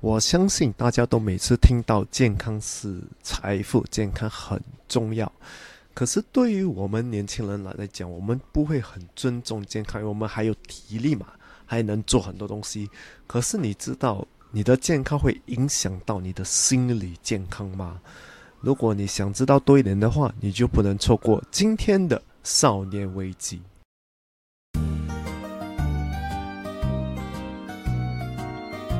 我相信大家都每次听到健康是财富，健康很重要。可是对于我们年轻人来讲，我们不会很尊重健康，因为我们还有体力嘛，还能做很多东西。可是你知道你的健康会影响到你的心理健康吗？如果你想知道多一点的话，你就不能错过今天的少年危机。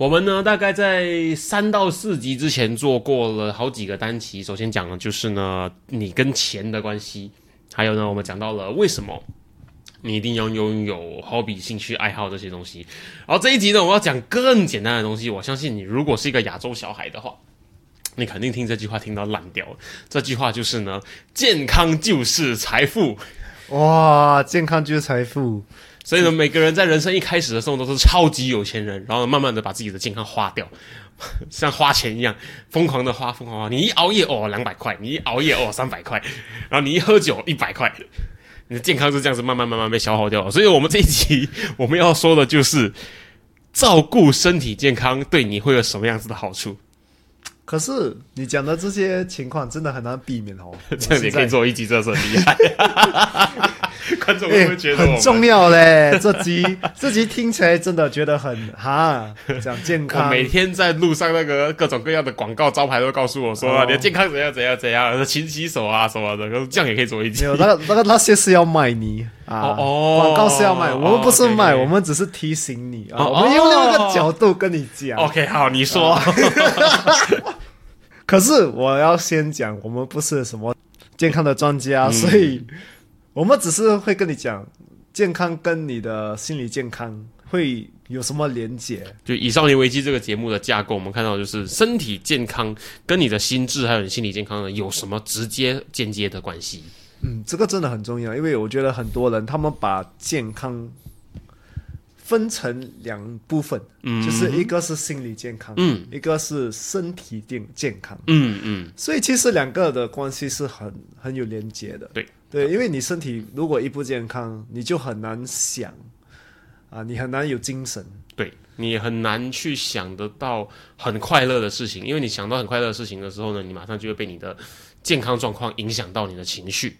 我们呢，大概在三到四集之前做过了好几个单期。首先讲的就是呢，你跟钱的关系，还有呢，我们讲到了为什么你一定要拥有好比兴趣爱好这些东西。然后这一集呢，我要讲更简单的东西。我相信你，如果是一个亚洲小孩的话，你肯定听这句话听到烂掉。这句话就是呢，健康就是财富。哇，健康就是财富。所以呢，每个人在人生一开始的时候都是超级有钱人，然后慢慢的把自己的健康花掉，像花钱一样疯狂的花，疯狂花。你一熬夜哦，两百块；你一熬夜哦，三百块；然后你一喝酒，一百块。你的健康是这样子慢慢慢慢被消耗掉。所以我们这一集我们要说的就是照顾身体健康对你会有什么样子的好处。可是你讲的这些情况真的很难避免哦。这样也可以做一集，这是很厉害。观众会不会觉得很重要嘞？这集这集听起来真的觉得很哈，讲健康。每天在路上那个各种各样的广告招牌都告诉我说，你的健康怎样怎样怎样，勤洗手啊什么的，这样也可以做一集。没有，那个那个那些是要卖你啊，广告是要卖，我们不是卖，我们只是提醒你啊，我们用另外一个角度跟你讲。OK，好，你说。可是我要先讲，我们不是什么健康的专家，所以我们只是会跟你讲，健康跟你的心理健康会有什么连结。就以《少年危机》这个节目的架构，我们看到就是身体健康跟你的心智还有你心理健康呢有什么直接间接的关系？嗯，这个真的很重要，因为我觉得很多人他们把健康。分成两部分，嗯，就是一个是心理健康，嗯，一个是身体健健康，嗯嗯，所以其实两个的关系是很很有连接的，对对，因为你身体如果一不健康，你就很难想啊，你很难有精神，对你很难去想得到很快乐的事情，因为你想到很快乐的事情的时候呢，你马上就会被你的健康状况影响到你的情绪。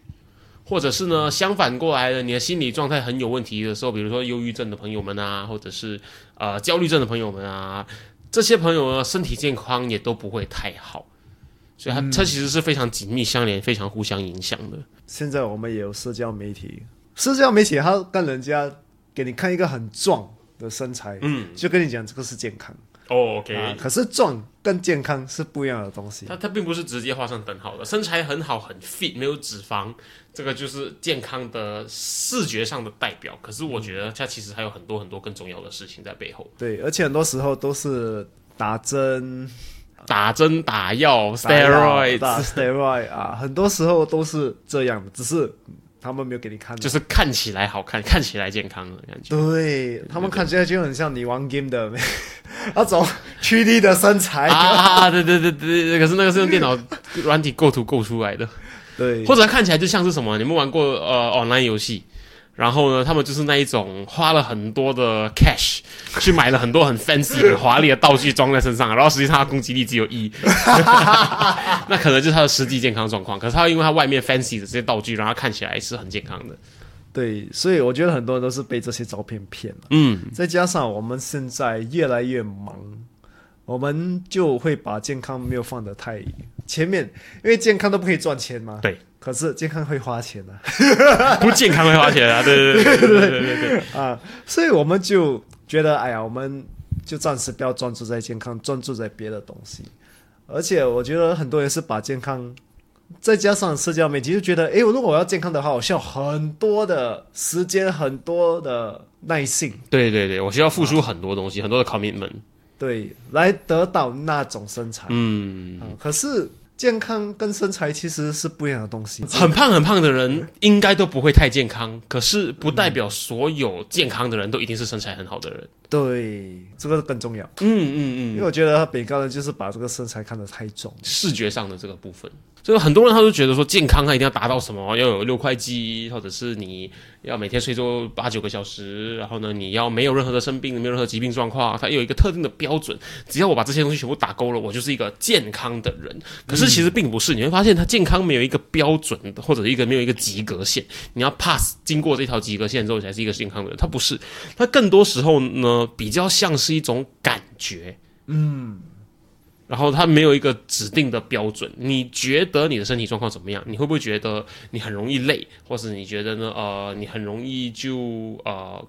或者是呢，相反过来的，你的心理状态很有问题的时候，比如说忧郁症的朋友们啊，或者是呃焦虑症的朋友们啊，这些朋友呢，身体健康也都不会太好，所以它它其实是非常紧密相连、非常互相影响的。现在我们也有社交媒体，社交媒体它跟人家给你看一个很壮的身材，嗯，就跟你讲这个是健康。哦，OK，可是壮跟健康是不一样的东西。它它并不是直接画上等号的。身材很好很 fit，没有脂肪，这个就是健康的视觉上的代表。可是我觉得它其实还有很多很多更重要的事情在背后。对，而且很多时候都是打针、打针打药 steroids steroid 啊，很多时候都是这样的，只是。他们没有给你看，就是看起来好看，看起来健康的感觉。对他们看起来就很像你玩 game 的那种曲率的身材啊！对对对对，可是那个是用电脑软体构图构出来的。对，或者看起来就像是什么？你们玩过呃 online 游戏？然后呢，他们就是那一种花了很多的 cash 去买了很多很 fancy 很华丽的道具装在身上，然后实际上他攻击力只有一，那可能就是他的实际健康状况。可是他因为他外面 fancy 的这些道具，让他看起来是很健康的。对，所以我觉得很多人都是被这些照片骗了。嗯，再加上我们现在越来越忙，我们就会把健康没有放得太前面，因为健康都不可以赚钱嘛。对。可是健康会花钱的，不健康会花钱啊！对对对对对对对 啊！所以我们就觉得，哎呀，我们就暂时不要专注在健康，专注在别的东西。而且我觉得很多人是把健康再加上社交媒体，就觉得，哎，如果我要健康的话，我需要很多的时间，很多的耐性，对对对，我需要付出很多东西，很多的 commitment。对，来得到那种身材。嗯，啊，可是健康跟身材其实是不一样的东西。很胖很胖的人应该都不会太健康，可是不代表所有健康的人都一定是身材很好的人。对，这个更重要。嗯嗯嗯，因为我觉得北高人就是把这个身材看得太重。视觉上的这个部分，所以很多人他都觉得说健康他一定要达到什么，要有六块肌，或者是你要每天睡够八九个小时，然后呢你要没有任何的生病，没有任何疾病状况，他有一个特定的标准，只要我把这些东西全部打勾了，我就是一个健康的人。可是其实并不是，你会发现他健康没有一个标准，或者一个没有一个及格线，你要 pass 经过这条及格线之后才是一个健康的人，他不是，他更多时候呢比较像是一种感觉，嗯。然后它没有一个指定的标准，你觉得你的身体状况怎么样？你会不会觉得你很容易累，或是你觉得呢？呃，你很容易就呃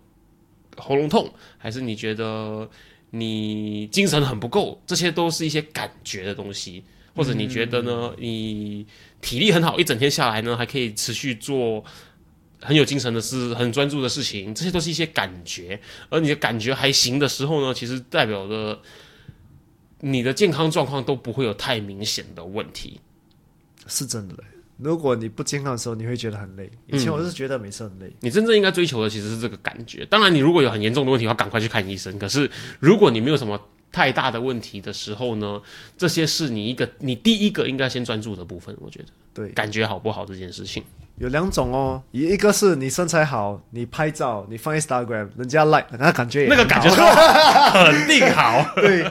喉咙痛，还是你觉得你精神很不够？这些都是一些感觉的东西，或者你觉得呢？你体力很好，一整天下来呢，还可以持续做很有精神的事，很专注的事情，这些都是一些感觉。而你的感觉还行的时候呢，其实代表着。你的健康状况都不会有太明显的问题，是真的嘞。如果你不健康的时候，你会觉得很累。以前我是觉得每次很累。你真正应该追求的其实是这个感觉。当然，你如果有很严重的问题，要赶快去看医生。可是，如果你没有什么太大的问题的时候呢，这些是你一个你第一个应该先专注的部分。我觉得，对，感觉好不好这件事情有两种哦。一个是你身材好，你拍照，你放 Instagram，人家 like，那感觉那个感觉肯定 好。对。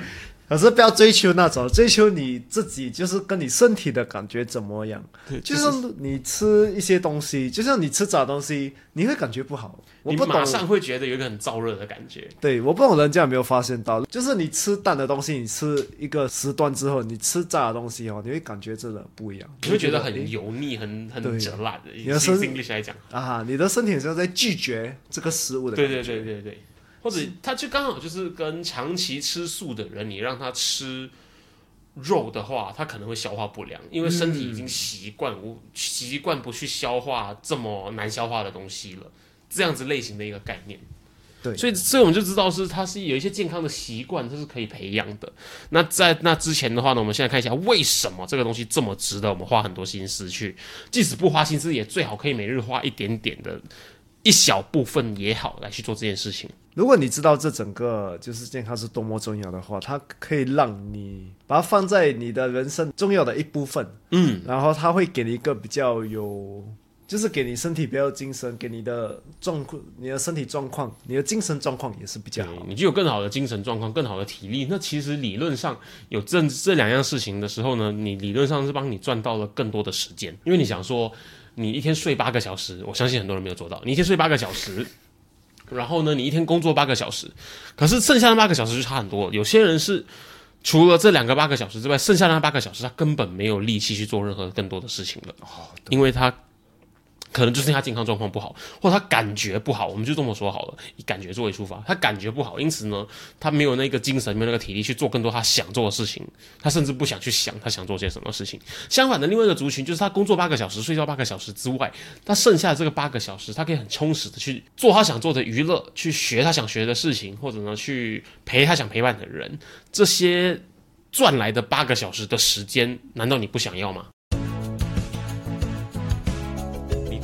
可是不要追求那种，追求你自己，就是跟你身体的感觉怎么样。就是你吃一些东西，就像你吃炸东西，你会感觉不好。你马上会觉得有一个很燥热的感觉。对，我不懂人家有没有发现到，就是你吃淡的东西，你吃一个时段之后，你吃炸的东西哦，你会感觉真的不一样。你会觉得很油腻，很很折烂的。你的身体来讲啊，你的身体是在拒绝这个食物的。对对对对对。或者，他就刚好就是跟长期吃素的人，你让他吃肉的话，他可能会消化不良，因为身体已经习惯无习惯不去消化这么难消化的东西了。这样子类型的一个概念，对，所以所以我们就知道是它是有一些健康的习惯，这是可以培养的。那在那之前的话呢，我们现在看一下为什么这个东西这么值得我们花很多心思去，即使不花心思，也最好可以每日花一点点的。一小部分也好，来去做这件事情。如果你知道这整个就是健康是多么重要的话，它可以让你把它放在你的人生重要的一部分。嗯，然后它会给你一个比较有，就是给你身体比较精神，给你的状况、你的身体状况、你的精神状况也是比较好。你就有更好的精神状况、更好的体力。那其实理论上有这这两样事情的时候呢，你理论上是帮你赚到了更多的时间，因为你想说。你一天睡八个小时，我相信很多人没有做到。你一天睡八个小时，然后呢，你一天工作八个小时，可是剩下的八个小时就差很多。有些人是除了这两个八个小时之外，剩下的那八个小时他根本没有力气去做任何更多的事情了，因为他。可能就是他健康状况不好，或者他感觉不好，我们就这么说好了，以感觉作为出发，他感觉不好，因此呢，他没有那个精神，没有那个体力去做更多他想做的事情，他甚至不想去想他想做些什么事情。相反的，另外一个族群就是他工作八个小时，睡觉八个小时之外，他剩下的这个八个小时，他可以很充实的去做他想做的娱乐，去学他想学的事情，或者呢，去陪他想陪伴的人。这些赚来的八个小时的时间，难道你不想要吗？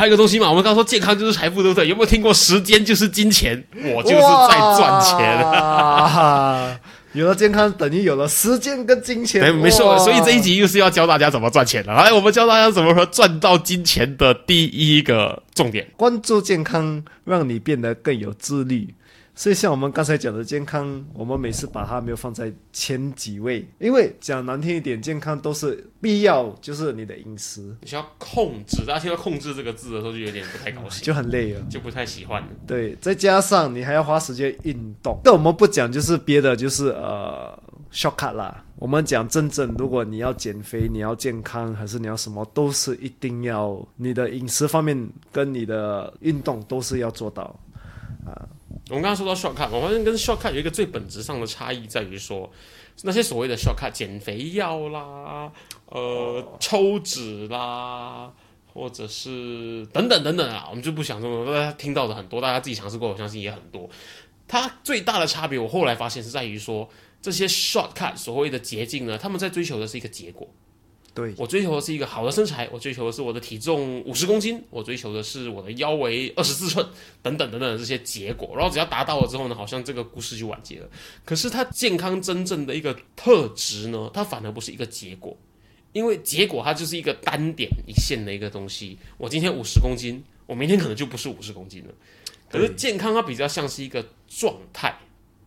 还有一个东西嘛，我们刚说健康就是财富，对不对？有没有听过时间就是金钱？我就是在赚钱。有了健康，等于有了时间跟金钱。没错，所以这一集又是要教大家怎么赚钱了。来，我们教大家怎么说赚到金钱的第一个重点：关注健康，让你变得更有自律。所以像我们刚才讲的健康，我们每次把它没有放在前几位，因为讲难听一点，健康都是必要，就是你的饮食你需要控制，大家听到“控制”这个字的时候就有点不太高兴，就很累了。就不太喜欢了。对，再加上你还要花时间运动。但我们不讲就是别的，就是呃 shortcut 啦。我们讲真正，如果你要减肥，你要健康，还是你要什么，都是一定要你的饮食方面跟你的运动都是要做到。我们刚刚说到 shortcut，我发现跟 shortcut 有一个最本质上的差异在于说，那些所谓的 shortcut 减肥药啦，呃，抽脂啦，或者是等等等等啊，我们就不想这么多，大家听到的很多，大家自己尝试过，我相信也很多。它最大的差别，我后来发现是在于说，这些 shortcut 所谓的捷径呢，他们在追求的是一个结果。对，我追求的是一个好的身材，我追求的是我的体重五十公斤，我追求的是我的腰围二十四寸，等等等等的这些结果。然后只要达到了之后呢，好像这个故事就完结了。可是它健康真正的一个特质呢，它反而不是一个结果，因为结果它就是一个单点一线的一个东西。我今天五十公斤，我明天可能就不是五十公斤了。可是健康它比较像是一个状态，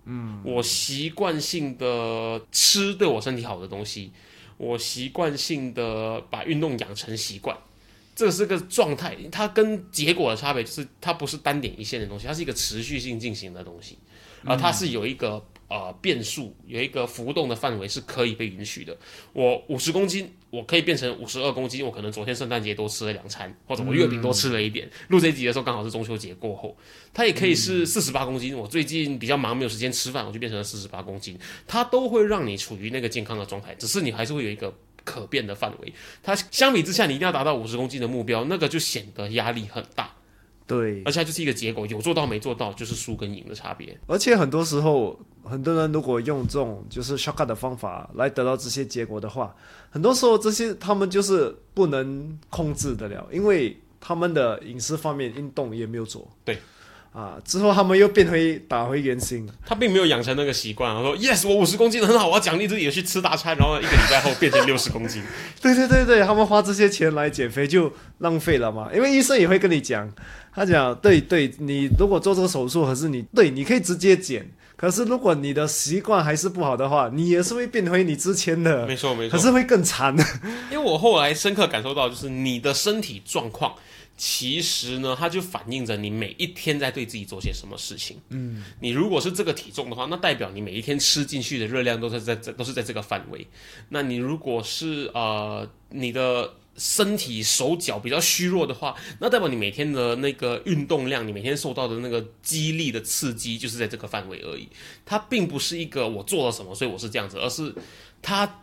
嗯，我习惯性的吃对我身体好的东西。我习惯性的把运动养成习惯，这是个状态。它跟结果的差别就是，它不是单点一线的东西，它是一个持续性进行的东西，而它是有一个呃变数，有一个浮动的范围是可以被允许的。我五十公斤。我可以变成五十二公斤，我可能昨天圣诞节多吃了两餐，或者我月饼多吃了一点。录这集的时候刚好是中秋节过后，它也可以是四十八公斤。我最近比较忙，没有时间吃饭，我就变成了四十八公斤。它都会让你处于那个健康的状态，只是你还是会有一个可变的范围。它相比之下，你一定要达到五十公斤的目标，那个就显得压力很大。对，而且它就是一个结果，有做到没做到就是输跟赢的差别。而且很多时候，很多人如果用这种就是 shortcut 的方法来得到这些结果的话，很多时候这些他们就是不能控制得了，因为他们的饮食方面运动也没有做。对。啊！之后他们又变回打回原形。他并没有养成那个习惯。他说：“Yes，我五十公斤很好，我要奖励自己去吃大餐。”然后一个礼拜后变成六十公斤。对对对对，他们花这些钱来减肥就浪费了嘛？因为医生也会跟你讲，他讲：“对对，你如果做这个手术，可是你对你可以直接减，可是如果你的习惯还是不好的话，你也是会变回你之前的。”没错没错，可是会更惨。因为我后来深刻感受到，就是你的身体状况。其实呢，它就反映着你每一天在对自己做些什么事情。嗯，你如果是这个体重的话，那代表你每一天吃进去的热量都是在这，都是在这个范围。那你如果是呃，你的身体手脚比较虚弱的话，那代表你每天的那个运动量，你每天受到的那个激励的刺激就是在这个范围而已。它并不是一个我做了什么，所以我是这样子，而是它。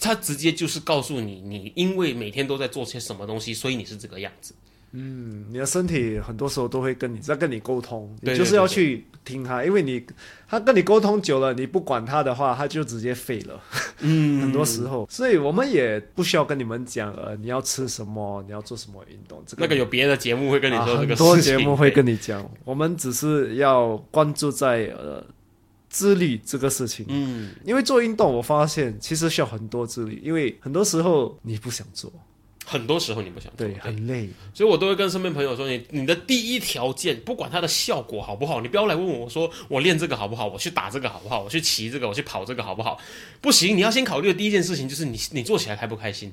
他直接就是告诉你，你因为每天都在做些什么东西，所以你是这个样子。嗯，你的身体很多时候都会跟你在跟你沟通，你就是要去听他，因为你他跟你沟通久了，你不管他的话，他就直接废了。嗯，很多时候，所以我们也不需要跟你们讲，呃，你要吃什么，你要做什么运动。这个那个有别的节目会跟你说，很多节目会跟你讲，我们只是要关注在呃。自律这个事情，嗯，因为做运动，我发现其实需要很多自律，因为很多时候你不想做，很多时候你不想做，对，很累，所以我都会跟身边朋友说，你你的第一条件，不管它的效果好不好，你不要来问我说我练这个好不好，我去打这个好不好，我去骑这个，我去跑这个好不好，不行，你要先考虑的第一件事情就是你你做起来开不开心。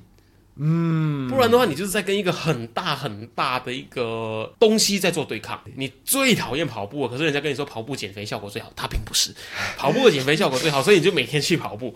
嗯，不然的话，你就是在跟一个很大很大的一个东西在做对抗。你最讨厌跑步，可是人家跟你说跑步减肥效果最好，它并不是跑步的减肥效果最好，所以你就每天去跑步。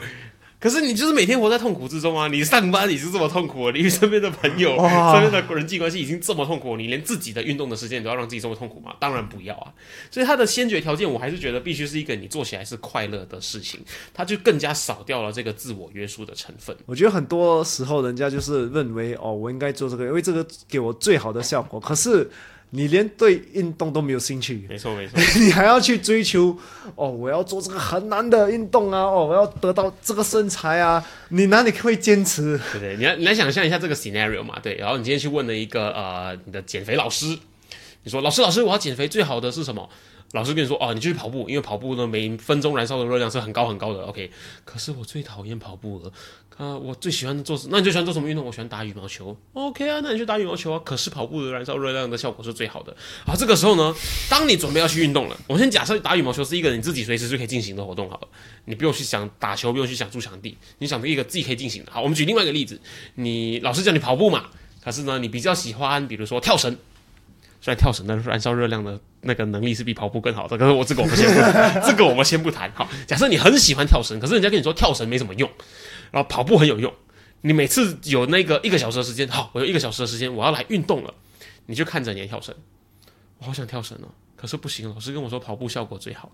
可是你就是每天活在痛苦之中啊！你上班你是这么痛苦，你身边的朋友、身边的人际关系已经这么痛苦，你连自己的运动的时间都要让自己这么痛苦吗？当然不要啊！所以它的先决条件，我还是觉得必须是一个你做起来是快乐的事情，它就更加少掉了这个自我约束的成分。我觉得很多时候人家就是认为哦，我应该做这个，因为这个给我最好的效果。可是。你连对运动都没有兴趣，没错没错，你还要去追求哦，我要做这个很难的运动啊，哦，我要得到这个身材啊，你哪里会坚持？对对？你来你来想象一下这个 scenario 嘛，对，然后你今天去问了一个呃你的减肥老师，你说老师老师我要减肥最好的是什么？老师跟你说哦，你就去跑步，因为跑步呢每分钟燃烧的热量是很高很高的。OK，可是我最讨厌跑步了。啊，我最喜欢做，那你最喜欢做什么运动？我喜欢打羽毛球。OK 啊，那你去打羽毛球啊。可是跑步的燃烧热量的效果是最好的。好，这个时候呢，当你准备要去运动了，我先假设打羽毛球是一个你自己随时就可以进行的活动好了，你不用去想打球，不用去想筑墙地，你想一个自己可以进行的。好，我们举另外一个例子，你老师叫你跑步嘛，可是呢，你比较喜欢，比如说跳绳。虽然跳绳的燃烧热量的那个能力是比跑步更好的，可是我这个我们先不，这个我们先不谈。好，假设你很喜欢跳绳，可是人家跟你说跳绳没什么用，然后跑步很有用。你每次有那个一个小时的时间，好，我有一个小时的时间，我要来运动了，你就看着你的跳绳，我好想跳绳哦，可是不行，老师跟我说跑步效果最好。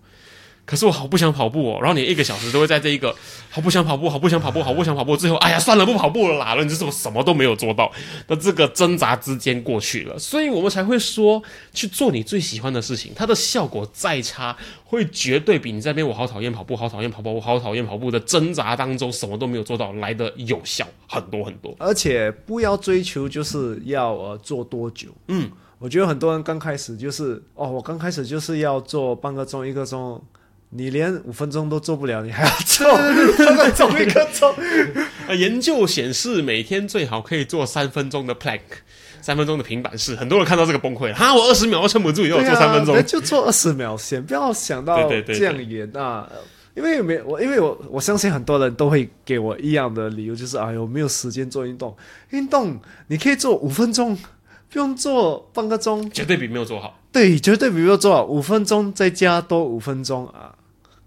可是我好不想跑步哦，然后你一个小时都会在这一个好不想跑步，好不想跑步，好不想跑步，最后哎呀算了，不跑步了啦，你就这么什么都没有做到，那这个挣扎之间过去了，所以我们才会说去做你最喜欢的事情，它的效果再差，会绝对比你在边我好讨厌跑步，好讨厌跑步，我好讨厌跑步的挣扎当中什么都没有做到来的有效很多很多，而且不要追求就是要呃做多久，嗯，我觉得很多人刚开始就是哦，我刚开始就是要做半个钟一个钟。你连五分钟都做不了，你还要做做一个钟？研究显示，每天最好可以做三分钟的 plank，三分钟的平板式。很多人看到这个崩溃了，哈，我二十秒都撑不住，要我做三分钟，就做二十秒先，不要想到这样远啊！因为没我，因为我我相信很多人都会给我一样的理由，就是哎呦，没有时间做运动。运动你可以做五分钟，不用做半个钟，绝对比没有做好。对，绝对比如说做五分钟，再加多五分钟啊。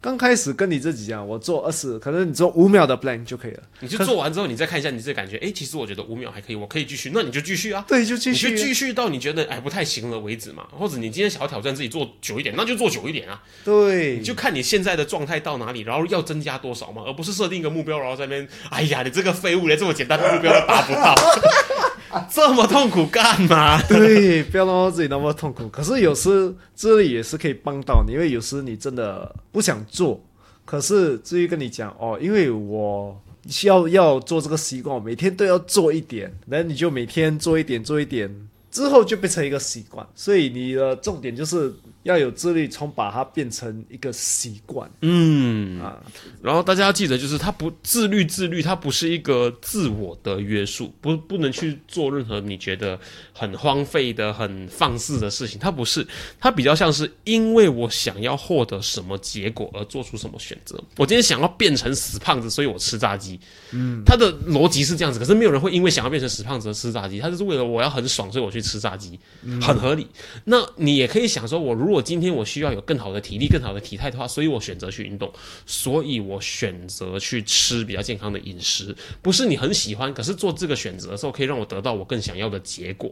刚开始跟你自己讲，我做二十，可能你做五秒的 plan 就可以了。你就做完之后，你再看一下，你这感觉，哎，其实我觉得五秒还可以，我可以继续，那你就继续啊。对，就继续，就继续到你觉得哎不太行了为止嘛。或者你今天想要挑战自己做久一点，那就做久一点啊。对，就看你现在的状态到哪里，然后要增加多少嘛，而不是设定一个目标，然后在那边，哎呀，你这个废物连这么简单的目标都达不到。这么痛苦干嘛？对，不要让自己那么痛苦。可是有时这里也是可以帮到你，因为有时你真的不想做，可是至于跟你讲哦，因为我需要要做这个习惯，每天都要做一点，那你就每天做一点，做一点，之后就变成一个习惯。所以你的重点就是。要有自律，从把它变成一个习惯。嗯啊，然后大家要记得，就是他不自律，自律它不是一个自我的约束，不不能去做任何你觉得很荒废的、很放肆的事情。它不是，它比较像是因为我想要获得什么结果而做出什么选择。我今天想要变成死胖子，所以我吃炸鸡。嗯，他的逻辑是这样子，可是没有人会因为想要变成死胖子而吃炸鸡，他就是为了我要很爽，所以我去吃炸鸡，很合理。那你也可以想说，我如如今天我需要有更好的体力、更好的体态的话，所以我选择去运动，所以我选择去吃比较健康的饮食，不是你很喜欢，可是做这个选择的时候，可以让我得到我更想要的结果。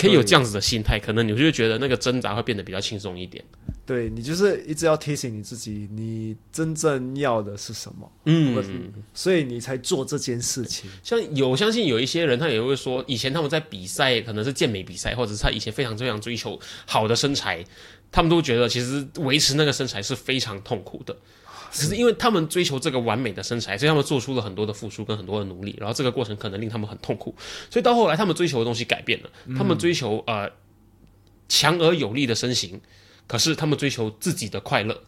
可以有这样子的心态，可能你就会觉得那个挣扎会变得比较轻松一点。对你就是一直要提醒你自己，你真正要的是什么，嗯，所以你才做这件事情。像有相信有一些人，他也会说，以前他们在比赛，可能是健美比赛，或者是他以前非常非常追求好的身材，他们都觉得其实维持那个身材是非常痛苦的。只是因为他们追求这个完美的身材，所以他们做出了很多的付出跟很多的努力，然后这个过程可能令他们很痛苦，所以到后来他们追求的东西改变了，他们追求呃强而有力的身形，可是他们追求自己的快乐。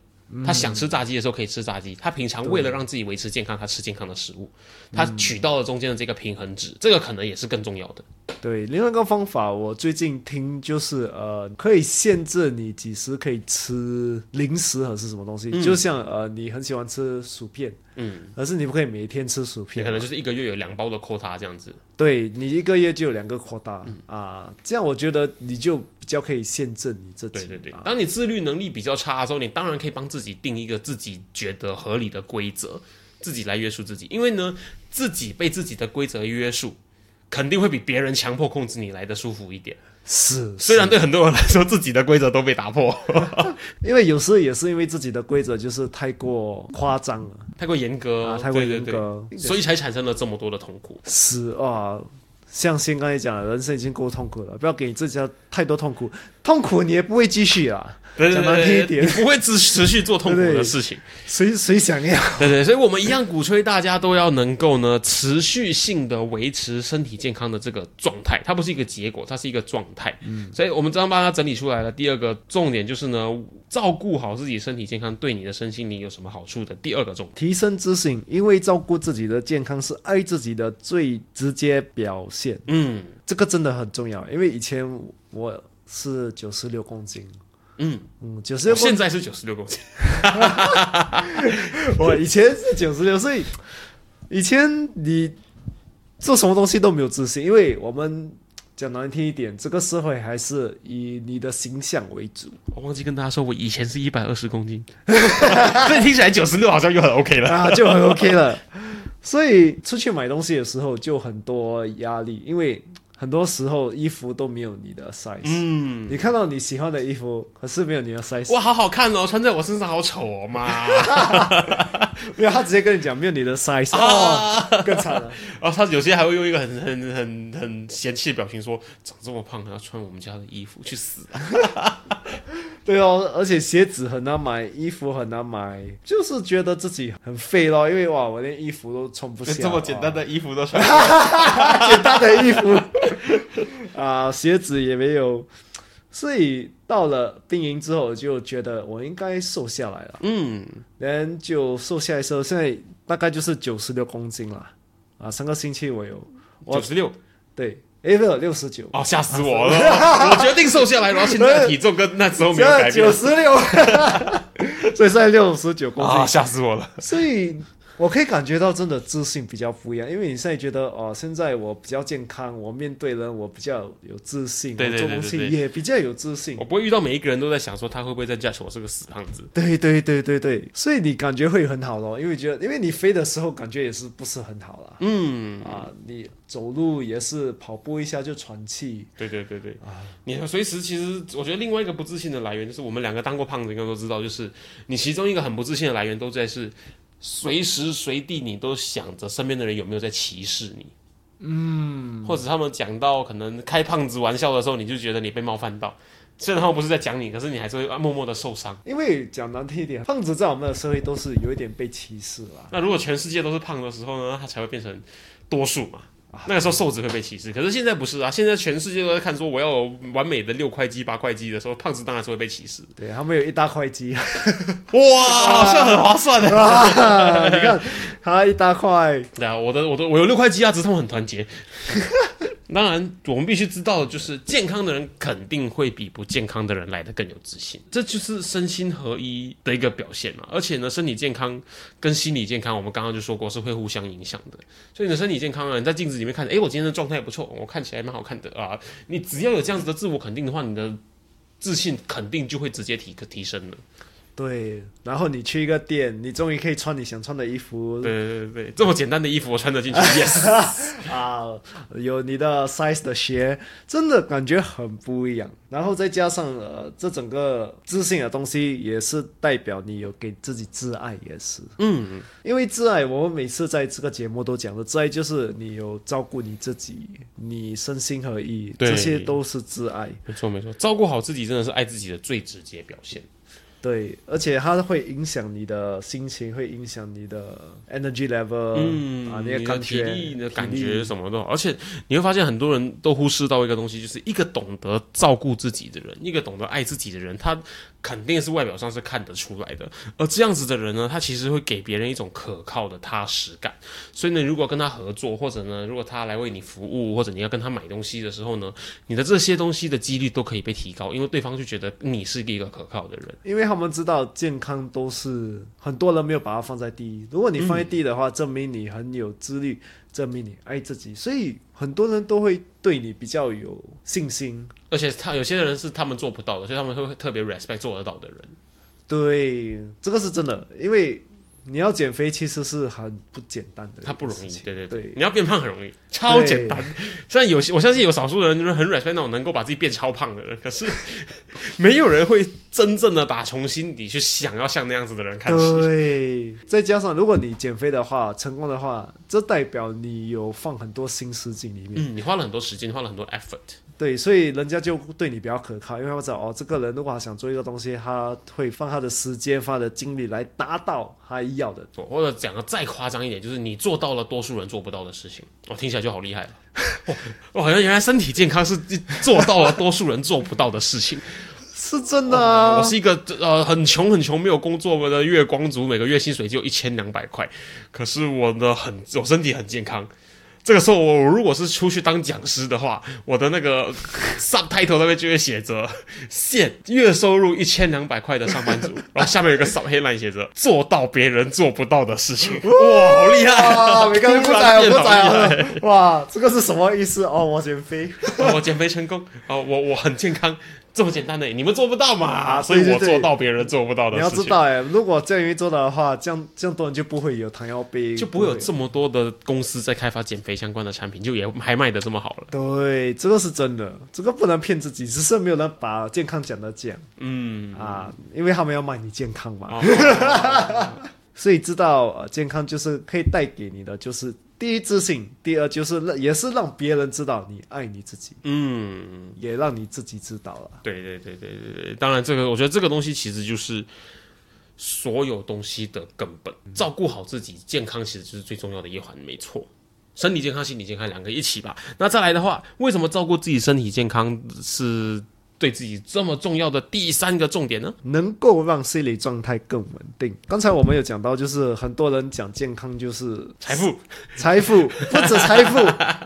他想吃炸鸡的时候可以吃炸鸡，他平常为了让自己维持健康，他吃健康的食物，他取到了中间的这个平衡值，这个可能也是更重要的。对，另外一个方法，我最近听就是呃，可以限制你几时可以吃零食还是什么东西，就像呃，你很喜欢吃薯片。嗯，而是你不可以每天吃薯片，可能就是一个月有两包的 quota 这样子。对你一个月就有两个 quota 啊，这样我觉得你就比较可以限制你自己。对对对，当你自律能力比较差的时候，你当然可以帮自己定一个自己觉得合理的规则，自己来约束自己。因为呢，自己被自己的规则约束，肯定会比别人强迫控制你来的舒服一点。是，虽然对很多人来说，自己的规则都被打破，因为有时候也是因为自己的规则就是太过夸张了，太过严格，太过严格，所以才产生了这么多的痛苦。是啊，像先刚才讲的，人生已经够痛苦了，不要给自己太多痛苦，痛苦你也不会继续啊。对对讲难听对对，一点你不会持持续做痛苦的事情。谁谁想要？对对，所以我们一样鼓吹大家都要能够呢持续性的维持身体健康的这个状态，它不是一个结果，它是一个状态。嗯，所以我们这样帮它整理出来了。第二个重点就是呢，照顾好自己身体健康对你的身心灵有什么好处的第二个重点。提升自信，因为照顾自己的健康是爱自己的最直接表现。嗯这个真的很重要，因为以前我是九十六公斤，嗯，嗯，九十六公现在是九十六公斤。我以前是九十六，所以以前你做什么东西都没有自信，因为我们讲难听一点，这个社会还是以你的形象为主。我忘记跟大家说，我以前是一百二十公斤，所以听起来九十六好像又很 OK 了。啊，就很 OK 了。所以出去买东西的时候就很多压力，因为很多时候衣服都没有你的 size。嗯，你看到你喜欢的衣服，可是没有你的 size。哇，好好看哦，穿在我身上好丑哦妈！没有，他直接跟你讲没有你的 size，啊哦，更惨了。然后他有些还会用一个很很很很嫌弃的表情说：“长这么胖还要穿我们家的衣服，去死啊 对哦，而且鞋子很难买，衣服很难买，就是觉得自己很废咯。因为哇，我连衣服都穿不！”下，这么简单的衣服都穿，哇 简单的衣服 啊，鞋子也没有，所以到了兵营之后，就觉得我应该瘦下来了。嗯，人就瘦下来时候，现在大概就是九十六公斤了。啊，上个星期我有九十六，对，哎，没有六十九，哦，吓死我了！我决定瘦下来，然后现在的体重跟那时候没有改变九，十六，所以现在六十九公斤。啊，吓死我了！所以我可以感觉到真的自信比较不一样，因为你现在觉得哦，现在我比较健康，我面对人我比较有自信，对对对我做东西也比较有自信我。不会遇到每一个人都在想说他会不会在 judge 我是个死胖子。对对对对对，所以你感觉会很好咯，因为觉得因为你飞的时候感觉也是不是很好啦。嗯，啊，你走路也是跑步一下就喘气，对对对对，啊你随时其实，我觉得另外一个不自信的来源，就是我们两个当过胖子，应该都知道，就是你其中一个很不自信的来源，都在是随时随地你都想着身边的人有没有在歧视你，嗯，或者他们讲到可能开胖子玩笑的时候，你就觉得你被冒犯到，虽然他们不是在讲你，可是你还是会默默的受伤。因为讲难听一点，胖子在我们的社会都是有一点被歧视啦。那如果全世界都是胖的时候呢，他才会变成多数嘛。那个时候瘦子会被歧视，可是现在不是啊！现在全世界都在看说我要有完美的六块肌、八块肌的时候，胖子当然是会被歧视。对他们有一大块肌，哇，好像很划算的。啊，你看他一大块，对啊，我的我的我有六块肌啊，只是他们很团结。当然，我们必须知道的就是，健康的人肯定会比不健康的人来的更有自信，这就是身心合一的一个表现嘛。而且呢，身体健康跟心理健康，我们刚刚就说过是会互相影响的。所以你的身体健康啊，你在镜子里面看，诶，我今天的状态不错，我看起来蛮好看的啊。你只要有这样子的自我肯定的话，你的自信肯定就会直接提提升了。对，然后你去一个店，你终于可以穿你想穿的衣服，对对对对，这么简单的衣服我穿得进去，yes。啊，有你的 size 的鞋，真的感觉很不一样。然后再加上呃，这整个自信的东西，也是代表你有给自己自爱，也是。嗯，因为自爱，我们每次在这个节目都讲的，自爱就是你有照顾你自己，你身心合一，对这些都是自爱。没错没错，照顾好自己真的是爱自己的最直接表现。对，而且它会影响你的心情，会影响你的 energy level，嗯，啊，你的感觉、体力、你的感觉什么的，而且你会发现很多人都忽视到一个东西，就是一个懂得照顾自己的人，一个懂得爱自己的人，他肯定是外表上是看得出来的。而这样子的人呢，他其实会给别人一种可靠的踏实感。所以呢，如果跟他合作，或者呢，如果他来为你服务，或者你要跟他买东西的时候呢，你的这些东西的几率都可以被提高，因为对方就觉得你是一个可靠的人。因为他们知道健康都是很多人没有把它放在第一。如果你放在第一的话，证明你很有自律，证明你爱自己，所以很多人都会对你比较有信心。而且他有些人是他们做不到的，所以他们会特别 respect 做得到的人。对，这个是真的，因为你要减肥其实是很不简单的，它不容易，对对对对，你要变胖很容易，超简单。虽然有些我相信有少数人就是很 respect 那种能够把自己变超胖的人，可是 没有人会真正的打从心底去想要像那样子的人。对，再加上如果你减肥的话，成功的话，这代表你有放很多心思进里面。嗯，你花了很多时间，花了很多 effort。对，所以人家就对你比较可靠，因为他们知道哦，这个人如果他想做一个东西，他会放他的时间、放他的精力来达到他要的。或者讲的再夸张一点，就是你做到了多数人做不到的事情，我、听起来就好厉害了。哦，哦好像原来身体健康是做到了多数人做不到的事情。是真的啊！我是一个呃很穷很穷没有工作的月光族，每个月薪水只有一千两百块，可是我的很我身体很健康。这个时候我如果是出去当讲师的话，我的那个 subtitle 那边就会写着现月收入一千两百块的上班族，然后下面有一个扫黑烂写着做到别人做不到的事情。哇，好厉害啊！每个人宰不宰啊！哇，这个是什么意思？哦，我减肥。哦我减肥成功，哦，我我很健康，这么简单的，你们做不到嘛？所以我做到别人做不到的你事情。要知道，哎，如果这样容易做到的话，这样这样多人就不会有糖尿病，就不会有这么多的公司在开发减肥相关的产品，就也还卖的这么好了。对，这个是真的，这个不能骗自己，只是没有人把健康讲的讲嗯，啊，因为他们要卖你健康嘛，哦 所以知道呃健康就是可以带给你的，就是第一自信，第二就是让也是让别人知道你爱你自己，嗯，也让你自己知道了。对对对对对对，当然这个我觉得这个东西其实就是所有东西的根本，照顾好自己健康其实就是最重要的一环，没错。身体健康、心理健康两个一起吧。那再来的话，为什么照顾自己身体健康是对自己这么重要的第三个重点呢？能够让心理状态更稳定。刚才我们有讲到，就是很多人讲健康就是财富，财富，不止财富，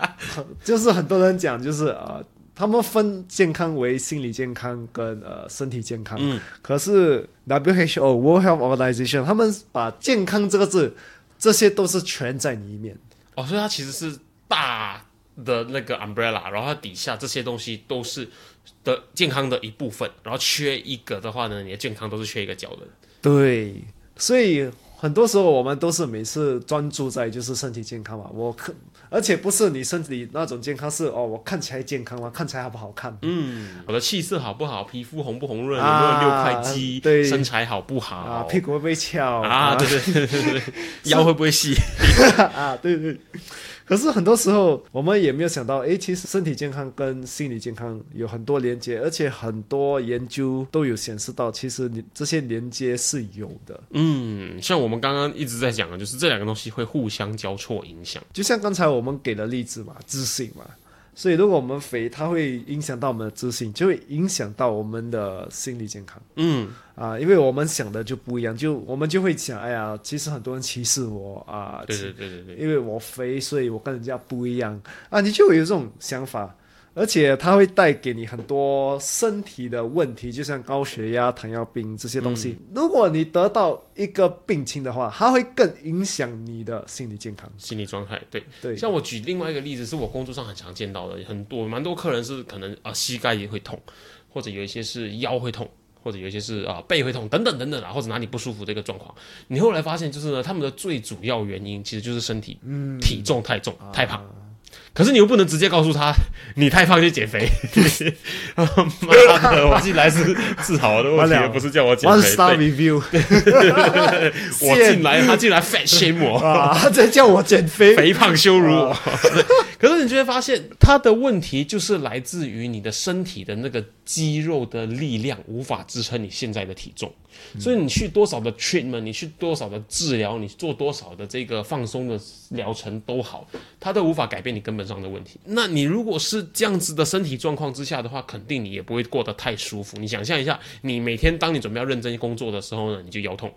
就是很多人讲就是呃，他们分健康为心理健康跟呃身体健康。嗯，可是 WHO World Health Organization 他们把健康这个字，这些都是全在里面。哦，所以它其实是大的那个 umbrella，然后它底下这些东西都是的健康的一部分，然后缺一个的话呢，你的健康都是缺一个角的。对，所以很多时候我们都是每次专注在就是身体健康嘛，我可，而且不是你身体那种健康，是哦，我看起来健康吗？看起来好不好看？嗯，我的气色好不好？皮肤红不红润？有没啊有六块肌？对身材好不好？啊，屁股会不会翘啊，对对对对对，腰会不会细？啊，对对。可是很多时候我们也没有想到，诶，其实身体健康跟心理健康有很多连接，而且很多研究都有显示到，其实你这些连接是有的。嗯，像我们刚刚一直在讲的，就是这两个东西会互相交错影响。就像刚才我们给的例子嘛，自信嘛。所以如果我们肥，它会影响到我们的自信，就会影响到我们的心理健康。嗯，啊，因为我们想的就不一样，就我们就会想，哎呀，其实很多人歧视我啊，对对对对对，因为我肥，所以我跟人家不一样。啊，你就会有这种想法，而且它会带给你很多身体的问题，就像高血压、糖尿病这些东西。如果你得到一个病情的话，它会更影响你的心理健康。心理状态对。对，像我举另外一个例子，是我工作上很常见到的，很多蛮多客人是可能啊、呃膝盖也会痛，或者有一些是腰会痛，或者有一些是啊、呃背会痛等等等等啊，或者哪里不舒服的一个状况。你后来发现就是呢，他们的最主要原因其实就是身体、体重太重、太胖。可是你又不能直接告诉他 你太胖去减肥，妈的，我进来是自豪的问题，不是叫我减 One 肥。star 对 review，我进来，他进来 fat shame 我。在叫我减肥。肥胖羞辱我。可是你就会发现，他的问题就是来自于你的身体的那个肌肉的力量无法支撑你现在的体重，所以你去多少的 treatment，你去多少的治疗，你做多少的这个放松的疗程都好，它都无法改变你根本上的问题。那你如果是这样子的身体状况之下的话，肯定你也不会过得太舒服。你想象一下，你每天当你准备要认真工作的时候呢，你就腰痛；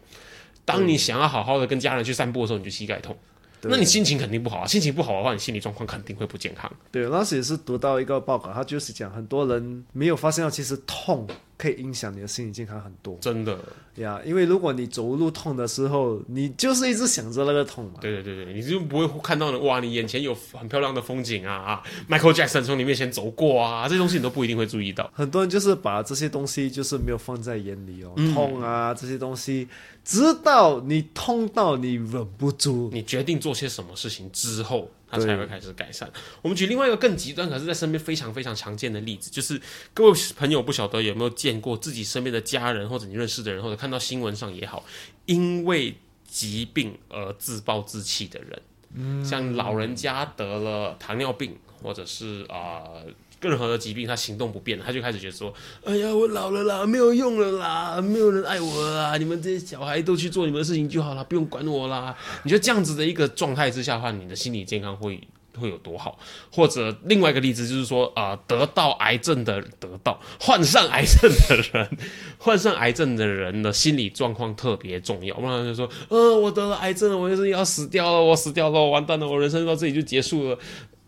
当你想要好好的跟家人去散步的时候，你就膝盖痛。那你心情肯定不好啊，心情不好的话，你心理状况肯定会不健康。对，那时也是读到一个报告，他就是讲很多人没有发现到，其实痛可以影响你的心理健康很多真的，呀。因为如果你走路痛的时候，你就是一直想着那个痛嘛。对对对对，你就不会看到哇，你眼前有很漂亮的风景啊啊，Michael Jackson 从你面前走过啊，这些东西你都不一定会注意到。很多人就是把这些东西就是没有放在眼里哦，嗯痛啊这些东西，直到你痛到你忍不住，你决定做些什么事情之后，它才会开始改善。我们举另外一个更极端，可是在身边非常非常常见的例子，就是各位朋友不晓得有没有见过自己身边的家人，或者你认识的人，或者看到新闻上也好，因为疾病而自暴自弃的人，像老人家得了糖尿病，或者是啊、任何的疾病，他行动不便，他就开始觉得说：“哎呀，我老了啦，没有用了啦，没有人爱我了啦，你们这些小孩都去做你们的事情就好了，不用管我啦。”你觉得这样子的一个状态之下的话，你的心理健康会？会有多好？或者另外一个例子就是说，啊，得到癌症的得到患上癌症的人，患上癌症的人的心理状况特别重要。不然就说，呃，我得了癌症了，我就是要死掉了，我死掉了，我完蛋了，我人生到这里就结束了。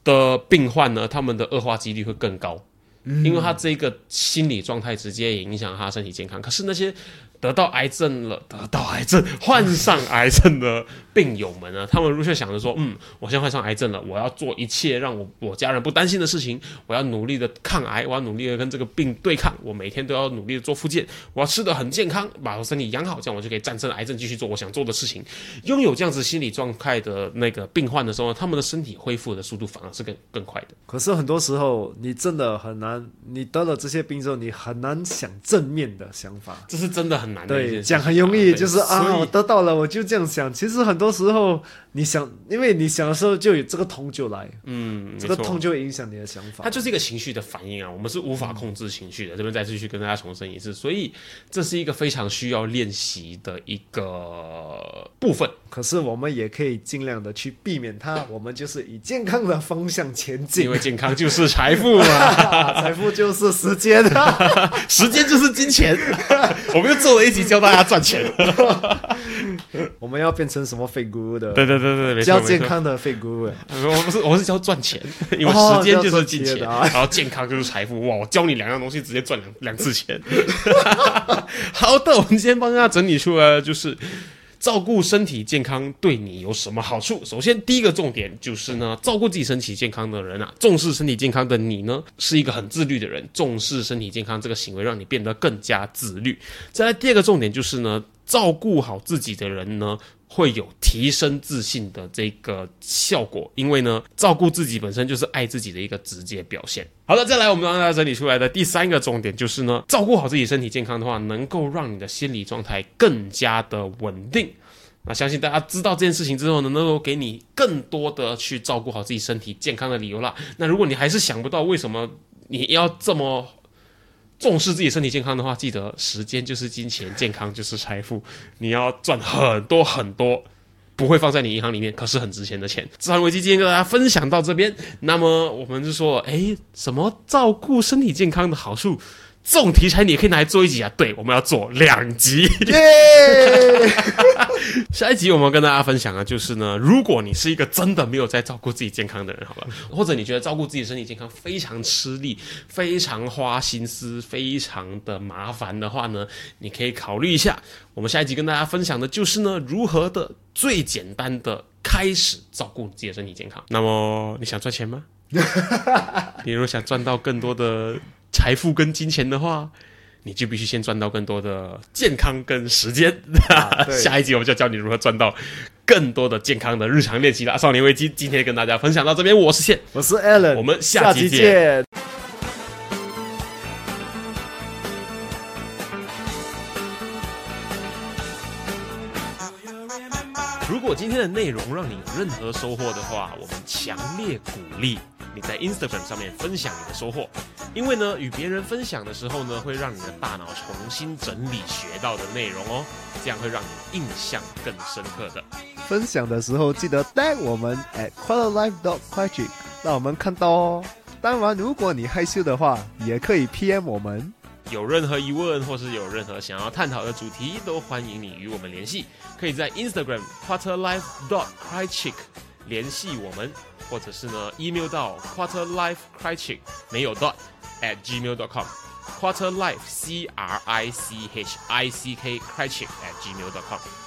的病患呢，他们的恶化几率会更高，因为他这个心理状态直接影响他身体健康。可是那些得到癌症了，得到癌症，患上癌症的。病友们呢？他们如却想着说：“嗯，我现在患上癌症了，我要做一切让我我家人不担心的事情。我要努力的抗癌，我要努力的跟这个病对抗。我每天都要努力的做复健，我要吃的很健康，把我身体养好，这样我就可以战胜癌症，继续做我想做的事情。拥有这样子心理状态的那个病患的时候，他们的身体恢复的速度反而是更更快的。可是很多时候，你真的很难，你得了这些病之后，你很难想正面的想法，这是真的很难。对，讲很容易，就是啊，我得到了，我就这样想。其实很多时候。你想，因为你想的时候就有这个痛就来，嗯，这个痛就会影响你的想法。它就是一个情绪的反应啊，我们是无法控制情绪的。这边再继续跟大家重申一次，所以这是一个非常需要练习的一个部分。可是我们也可以尽量的去避免它，我们就是以健康的方向前进，因为健康就是财富嘛，财富就是时间，时间就是金钱。我们又做了一集教大家赚钱，我们要变成什么废姑的？对对。对对对，教健康的废姑姑，我不是我是教赚钱，因为时间就是金钱啊，然后健康就是财富。哇，我教你两样东西，直接赚两两次钱。好的，我们今天帮大家整理出来，就是照顾身体健康对你有什么好处。首先，第一个重点就是呢，照顾自己身体健康的人啊，重视身体健康的你呢，是一个很自律的人，重视身体健康这个行为，让你变得更加自律。再来，第二个重点就是呢，照顾好自己的人呢。会有提升自信的这个效果，因为呢，照顾自己本身就是爱自己的一个直接表现。好的，再来，我们让大家整理出来的第三个重点就是呢，照顾好自己身体健康的话，能够让你的心理状态更加的稳定。那相信大家知道这件事情之后呢，能够给你更多的去照顾好自己身体健康的理由了。那如果你还是想不到为什么你要这么。重视自己身体健康的话，记得时间就是金钱，健康就是财富。你要赚很多很多，不会放在你银行里面，可是很值钱的钱。资产危机今天跟大家分享到这边，那么我们就说，哎，什么照顾身体健康的好处？这种题材你也可以拿来做一集啊！对，我们要做两集。下一集我们跟大家分享的就是呢，如果你是一个真的没有在照顾自己健康的人，好吧，或者你觉得照顾自己身体健康非常吃力、非常花心思、非常的麻烦的话呢，你可以考虑一下。我们下一集跟大家分享的就是呢，如何的最简单的开始照顾自己的身体健康。那么你想赚钱吗？你如果想赚到更多的。财富跟金钱的话，你就必须先赚到更多的健康跟时间。下一集我们就教你如何赚到更多的健康的日常练习啦。少年危机今天跟大家分享到这边，我是线，我是 Alan，我们下期见。如果今天的内容让你有任何收获的话，我们强烈鼓励。你在 Instagram 上面分享你的收获，因为呢，与别人分享的时候呢，会让你的大脑重新整理学到的内容哦，这样会让你印象更深刻的。分享的时候记得带我们 at quarterlife dot quick，让我们看到哦。当然，如果你害羞的话，也可以 PM 我们。有任何疑问或是有任何想要探讨的主题，都欢迎你与我们联系。可以在 Instagram quarterlife dot quick 联系我们。或者是呢，email 到 quarterlifecrichick 没有 dot at gmail.com. Quarter Life, C R I C H I C K, crychick at gmail.com.